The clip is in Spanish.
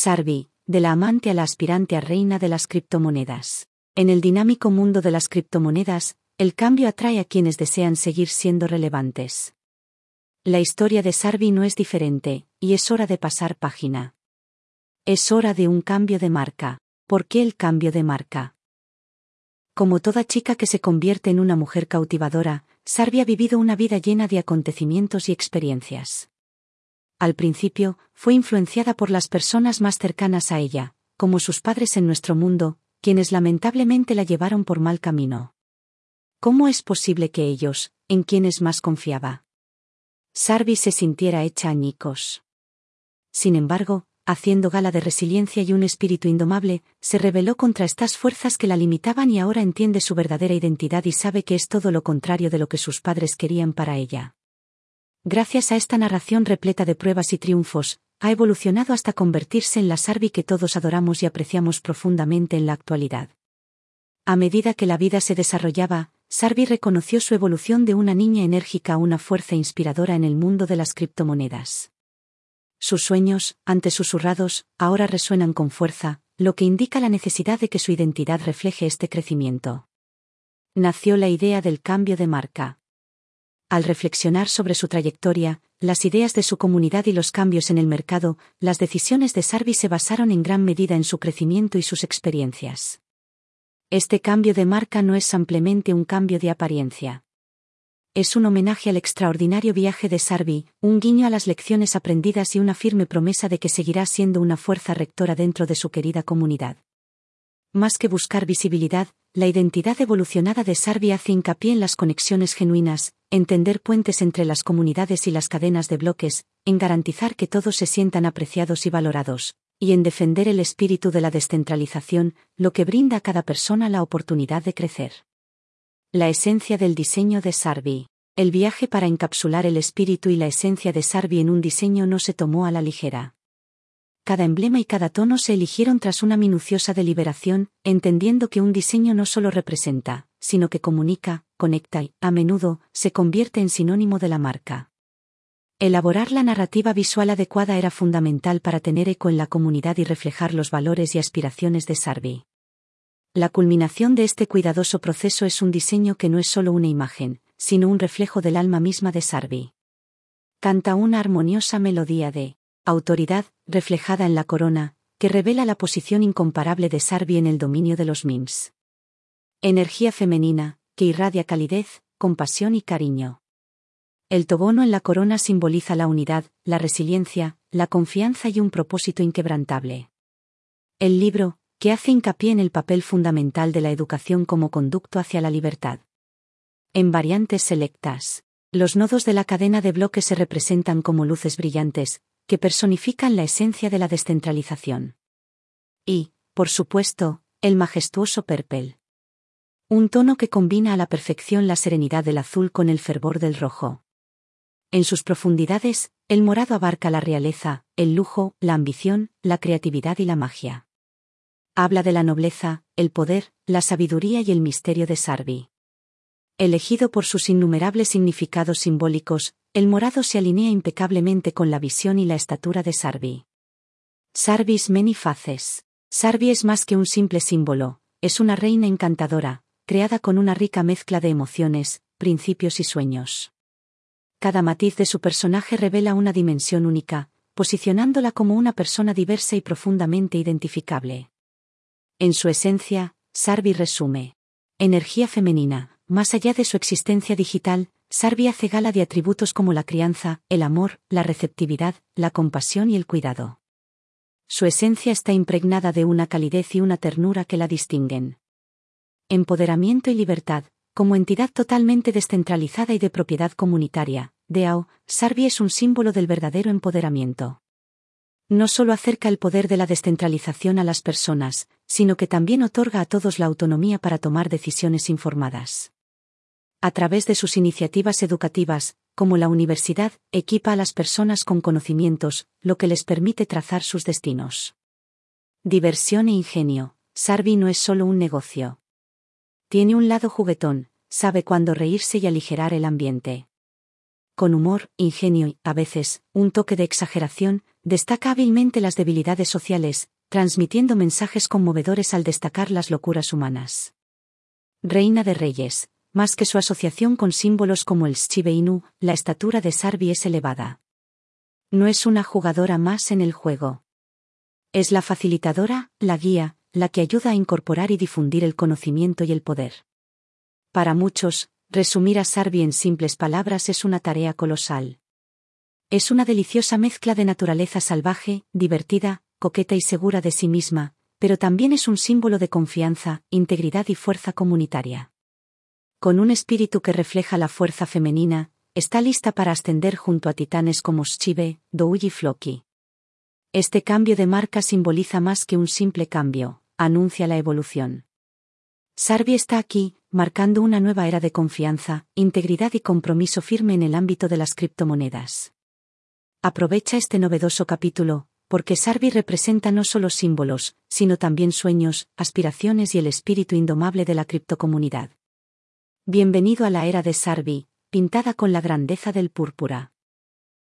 Sarvi, de la amante a la aspirante a reina de las criptomonedas. En el dinámico mundo de las criptomonedas, el cambio atrae a quienes desean seguir siendo relevantes. La historia de Sarvi no es diferente, y es hora de pasar página. Es hora de un cambio de marca. ¿Por qué el cambio de marca? Como toda chica que se convierte en una mujer cautivadora, Sarvi ha vivido una vida llena de acontecimientos y experiencias. Al principio, fue influenciada por las personas más cercanas a ella, como sus padres en nuestro mundo, quienes lamentablemente la llevaron por mal camino. ¿Cómo es posible que ellos, en quienes más confiaba? Sarvi se sintiera hecha añicos. Sin embargo, haciendo gala de resiliencia y un espíritu indomable, se rebeló contra estas fuerzas que la limitaban y ahora entiende su verdadera identidad y sabe que es todo lo contrario de lo que sus padres querían para ella. Gracias a esta narración repleta de pruebas y triunfos, ha evolucionado hasta convertirse en la Sarvi que todos adoramos y apreciamos profundamente en la actualidad. A medida que la vida se desarrollaba, Sarvi reconoció su evolución de una niña enérgica a una fuerza inspiradora en el mundo de las criptomonedas. Sus sueños, antes susurrados, ahora resuenan con fuerza, lo que indica la necesidad de que su identidad refleje este crecimiento. Nació la idea del cambio de marca. Al reflexionar sobre su trayectoria, las ideas de su comunidad y los cambios en el mercado, las decisiones de Sarvi se basaron en gran medida en su crecimiento y sus experiencias. Este cambio de marca no es simplemente un cambio de apariencia es un homenaje al extraordinario viaje de Sarvi, un guiño a las lecciones aprendidas y una firme promesa de que seguirá siendo una fuerza rectora dentro de su querida comunidad. Más que buscar visibilidad, la identidad evolucionada de Sarvi hace hincapié en las conexiones genuinas, entender puentes entre las comunidades y las cadenas de bloques, en garantizar que todos se sientan apreciados y valorados, y en defender el espíritu de la descentralización, lo que brinda a cada persona la oportunidad de crecer. La esencia del diseño de Sarvi. El viaje para encapsular el espíritu y la esencia de Sarvi en un diseño no se tomó a la ligera. Cada emblema y cada tono se eligieron tras una minuciosa deliberación, entendiendo que un diseño no solo representa, sino que comunica, conecta y, a menudo, se convierte en sinónimo de la marca. Elaborar la narrativa visual adecuada era fundamental para tener eco en la comunidad y reflejar los valores y aspiraciones de Sarvi. La culminación de este cuidadoso proceso es un diseño que no es solo una imagen, sino un reflejo del alma misma de Sarvi. Canta una armoniosa melodía de autoridad, reflejada en la corona, que revela la posición incomparable de Sarvi en el dominio de los MIMS. Energía femenina, que irradia calidez, compasión y cariño. El tobono en la corona simboliza la unidad, la resiliencia, la confianza y un propósito inquebrantable. El libro, que hace hincapié en el papel fundamental de la educación como conducto hacia la libertad. En variantes selectas, los nodos de la cadena de bloques se representan como luces brillantes, que personifican la esencia de la descentralización. Y, por supuesto, el majestuoso perpel. Un tono que combina a la perfección la serenidad del azul con el fervor del rojo. En sus profundidades, el morado abarca la realeza, el lujo, la ambición, la creatividad y la magia habla de la nobleza, el poder, la sabiduría y el misterio de Sarvi. Elegido por sus innumerables significados simbólicos, el morado se alinea impecablemente con la visión y la estatura de Sarvi. Sarvis many faces. Sarvi es más que un simple símbolo, es una reina encantadora, creada con una rica mezcla de emociones, principios y sueños. Cada matiz de su personaje revela una dimensión única, posicionándola como una persona diversa y profundamente identificable. En su esencia, Sarvi resume. Energía femenina, más allá de su existencia digital, Sarvi hace gala de atributos como la crianza, el amor, la receptividad, la compasión y el cuidado. Su esencia está impregnada de una calidez y una ternura que la distinguen. Empoderamiento y libertad, como entidad totalmente descentralizada y de propiedad comunitaria, DAO, Sarvi es un símbolo del verdadero empoderamiento no solo acerca el poder de la descentralización a las personas, sino que también otorga a todos la autonomía para tomar decisiones informadas. A través de sus iniciativas educativas, como la universidad, equipa a las personas con conocimientos, lo que les permite trazar sus destinos. Diversión e ingenio. Sarvi no es solo un negocio. Tiene un lado juguetón, sabe cuándo reírse y aligerar el ambiente. Con humor, ingenio y, a veces, un toque de exageración, Destaca hábilmente las debilidades sociales, transmitiendo mensajes conmovedores al destacar las locuras humanas. Reina de Reyes, más que su asociación con símbolos como el Shiba Inu, la estatura de Sarvi es elevada. No es una jugadora más en el juego. Es la facilitadora, la guía, la que ayuda a incorporar y difundir el conocimiento y el poder. Para muchos, resumir a Sarvi en simples palabras es una tarea colosal. Es una deliciosa mezcla de naturaleza salvaje, divertida, coqueta y segura de sí misma, pero también es un símbolo de confianza, integridad y fuerza comunitaria. Con un espíritu que refleja la fuerza femenina, está lista para ascender junto a titanes como Shive, Dou y Floki. Este cambio de marca simboliza más que un simple cambio, anuncia la evolución. Sarvi está aquí, marcando una nueva era de confianza, integridad y compromiso firme en el ámbito de las criptomonedas. Aprovecha este novedoso capítulo, porque Sarvi representa no solo símbolos, sino también sueños, aspiraciones y el espíritu indomable de la criptocomunidad. Bienvenido a la era de Sarvi, pintada con la grandeza del púrpura.